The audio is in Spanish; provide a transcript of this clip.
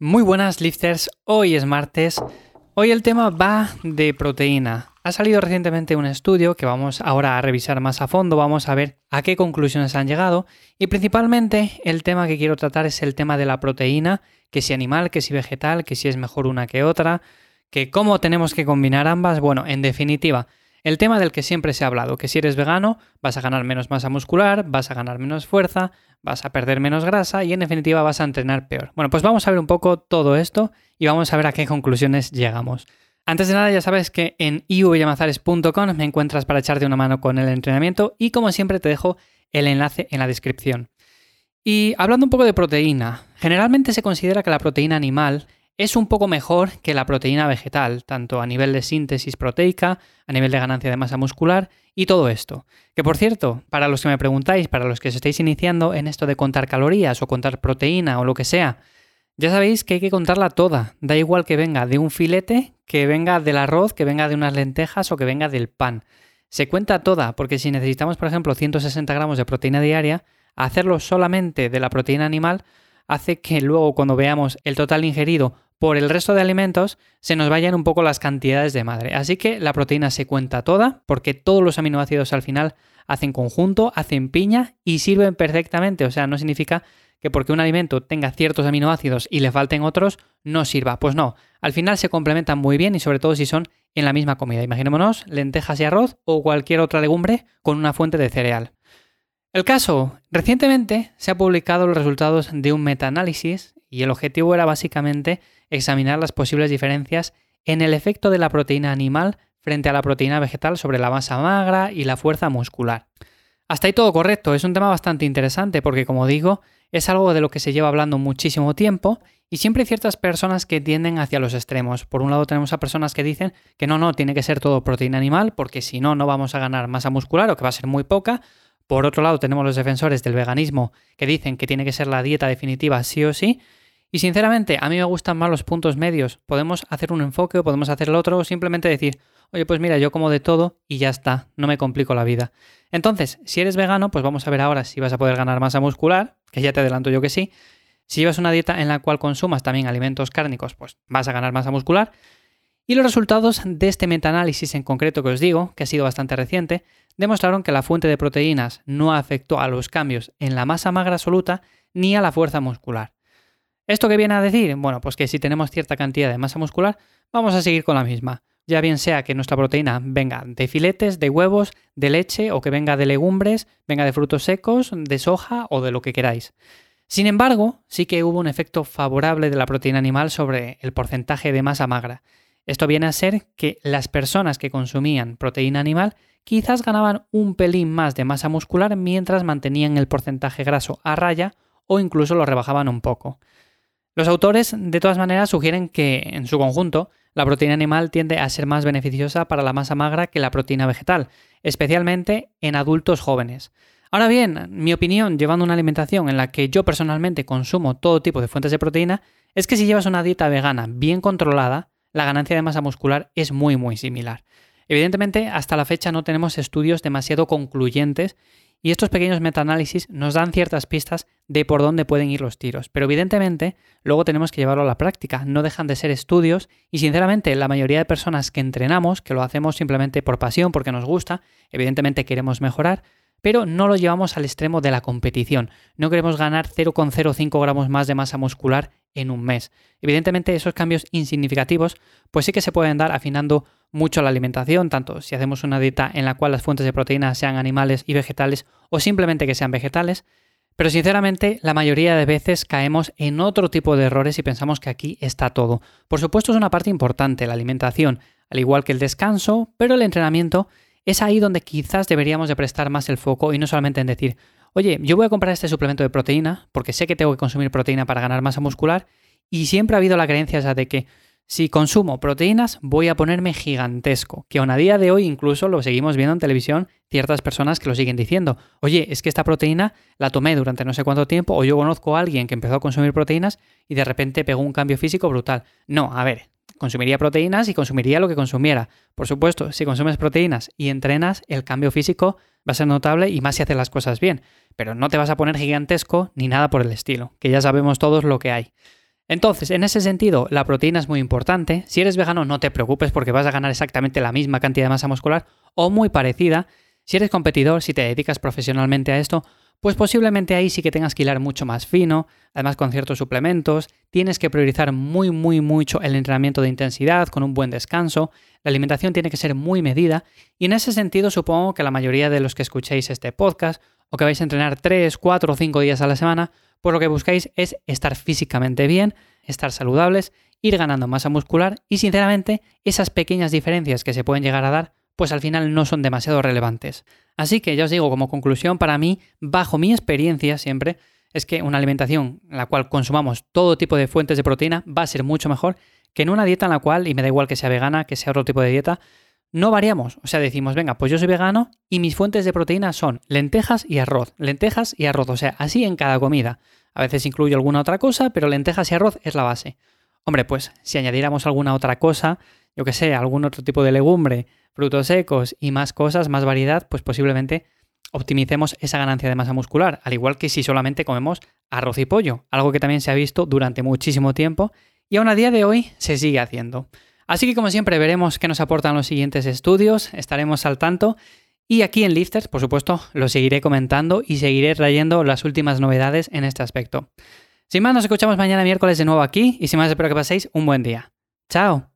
Muy buenas lifters, hoy es martes. Hoy el tema va de proteína. Ha salido recientemente un estudio que vamos ahora a revisar más a fondo, vamos a ver a qué conclusiones han llegado y principalmente el tema que quiero tratar es el tema de la proteína, que si animal, que si vegetal, que si es mejor una que otra, que cómo tenemos que combinar ambas. Bueno, en definitiva, el tema del que siempre se ha hablado, que si eres vegano vas a ganar menos masa muscular, vas a ganar menos fuerza, vas a perder menos grasa y en definitiva vas a entrenar peor. Bueno, pues vamos a ver un poco todo esto y vamos a ver a qué conclusiones llegamos. Antes de nada ya sabes que en ivyamazares.com me encuentras para echarte una mano con el entrenamiento y como siempre te dejo el enlace en la descripción. Y hablando un poco de proteína, generalmente se considera que la proteína animal es un poco mejor que la proteína vegetal, tanto a nivel de síntesis proteica, a nivel de ganancia de masa muscular y todo esto. Que por cierto, para los que me preguntáis, para los que os estáis iniciando en esto de contar calorías o contar proteína o lo que sea, ya sabéis que hay que contarla toda. Da igual que venga de un filete, que venga del arroz, que venga de unas lentejas o que venga del pan. Se cuenta toda, porque si necesitamos, por ejemplo, 160 gramos de proteína diaria, hacerlo solamente de la proteína animal hace que luego cuando veamos el total ingerido por el resto de alimentos se nos vayan un poco las cantidades de madre. Así que la proteína se cuenta toda porque todos los aminoácidos al final hacen conjunto, hacen piña y sirven perfectamente. O sea, no significa que porque un alimento tenga ciertos aminoácidos y le falten otros, no sirva. Pues no, al final se complementan muy bien y sobre todo si son en la misma comida. Imaginémonos lentejas y arroz o cualquier otra legumbre con una fuente de cereal. El caso, recientemente se han publicado los resultados de un metaanálisis y el objetivo era básicamente examinar las posibles diferencias en el efecto de la proteína animal frente a la proteína vegetal sobre la masa magra y la fuerza muscular. Hasta ahí todo correcto, es un tema bastante interesante porque como digo, es algo de lo que se lleva hablando muchísimo tiempo y siempre hay ciertas personas que tienden hacia los extremos. Por un lado tenemos a personas que dicen que no, no, tiene que ser todo proteína animal porque si no, no vamos a ganar masa muscular o que va a ser muy poca. Por otro lado tenemos los defensores del veganismo que dicen que tiene que ser la dieta definitiva sí o sí. Y sinceramente, a mí me gustan más los puntos medios. Podemos hacer un enfoque o podemos hacer el otro o simplemente decir, oye, pues mira, yo como de todo y ya está, no me complico la vida. Entonces, si eres vegano, pues vamos a ver ahora si vas a poder ganar masa muscular, que ya te adelanto yo que sí. Si llevas una dieta en la cual consumas también alimentos cárnicos, pues vas a ganar masa muscular. Y los resultados de este metaanálisis en concreto que os digo, que ha sido bastante reciente, demostraron que la fuente de proteínas no afectó a los cambios en la masa magra absoluta ni a la fuerza muscular. ¿Esto qué viene a decir? Bueno, pues que si tenemos cierta cantidad de masa muscular, vamos a seguir con la misma. Ya bien sea que nuestra proteína venga de filetes, de huevos, de leche o que venga de legumbres, venga de frutos secos, de soja o de lo que queráis. Sin embargo, sí que hubo un efecto favorable de la proteína animal sobre el porcentaje de masa magra. Esto viene a ser que las personas que consumían proteína animal quizás ganaban un pelín más de masa muscular mientras mantenían el porcentaje graso a raya o incluso lo rebajaban un poco. Los autores, de todas maneras, sugieren que, en su conjunto, la proteína animal tiende a ser más beneficiosa para la masa magra que la proteína vegetal, especialmente en adultos jóvenes. Ahora bien, mi opinión, llevando una alimentación en la que yo personalmente consumo todo tipo de fuentes de proteína, es que si llevas una dieta vegana bien controlada, la ganancia de masa muscular es muy muy similar. Evidentemente, hasta la fecha no tenemos estudios demasiado concluyentes y estos pequeños metaanálisis nos dan ciertas pistas de por dónde pueden ir los tiros. Pero evidentemente, luego tenemos que llevarlo a la práctica. No dejan de ser estudios y sinceramente la mayoría de personas que entrenamos, que lo hacemos simplemente por pasión, porque nos gusta, evidentemente queremos mejorar, pero no lo llevamos al extremo de la competición. No queremos ganar 0,05 gramos más de masa muscular en un mes. Evidentemente esos cambios insignificativos pues sí que se pueden dar afinando mucho la alimentación, tanto si hacemos una dieta en la cual las fuentes de proteína sean animales y vegetales o simplemente que sean vegetales, pero sinceramente la mayoría de veces caemos en otro tipo de errores y pensamos que aquí está todo. Por supuesto es una parte importante la alimentación, al igual que el descanso, pero el entrenamiento es ahí donde quizás deberíamos de prestar más el foco y no solamente en decir, oye, yo voy a comprar este suplemento de proteína porque sé que tengo que consumir proteína para ganar masa muscular y siempre ha habido la creencia esa de que si consumo proteínas voy a ponerme gigantesco, que aún a día de hoy incluso lo seguimos viendo en televisión ciertas personas que lo siguen diciendo, oye, es que esta proteína la tomé durante no sé cuánto tiempo o yo conozco a alguien que empezó a consumir proteínas y de repente pegó un cambio físico brutal. No, a ver, consumiría proteínas y consumiría lo que consumiera. Por supuesto, si consumes proteínas y entrenas, el cambio físico va a ser notable y más si haces las cosas bien, pero no te vas a poner gigantesco ni nada por el estilo, que ya sabemos todos lo que hay. Entonces, en ese sentido, la proteína es muy importante. Si eres vegano, no te preocupes porque vas a ganar exactamente la misma cantidad de masa muscular o muy parecida. Si eres competidor, si te dedicas profesionalmente a esto, pues posiblemente ahí sí que tengas que hilar mucho más fino, además con ciertos suplementos, tienes que priorizar muy, muy, mucho el entrenamiento de intensidad con un buen descanso, la alimentación tiene que ser muy medida y en ese sentido supongo que la mayoría de los que escuchéis este podcast o que vais a entrenar 3, 4 o 5 días a la semana, pues lo que buscáis es estar físicamente bien, estar saludables, ir ganando masa muscular y sinceramente esas pequeñas diferencias que se pueden llegar a dar pues al final no son demasiado relevantes. Así que ya os digo, como conclusión, para mí, bajo mi experiencia siempre, es que una alimentación en la cual consumamos todo tipo de fuentes de proteína va a ser mucho mejor que en una dieta en la cual, y me da igual que sea vegana, que sea otro tipo de dieta, no variamos. O sea, decimos, venga, pues yo soy vegano y mis fuentes de proteína son lentejas y arroz, lentejas y arroz, o sea, así en cada comida. A veces incluyo alguna otra cosa, pero lentejas y arroz es la base. Hombre, pues si añadiéramos alguna otra cosa, yo que sé, algún otro tipo de legumbre, frutos secos y más cosas, más variedad, pues posiblemente optimicemos esa ganancia de masa muscular, al igual que si solamente comemos arroz y pollo, algo que también se ha visto durante muchísimo tiempo y aún a día de hoy se sigue haciendo. Así que como siempre veremos qué nos aportan los siguientes estudios, estaremos al tanto y aquí en Lifters, por supuesto, lo seguiré comentando y seguiré trayendo las últimas novedades en este aspecto. Sin más, nos escuchamos mañana miércoles de nuevo aquí y sin más espero que paséis un buen día. ¡Chao!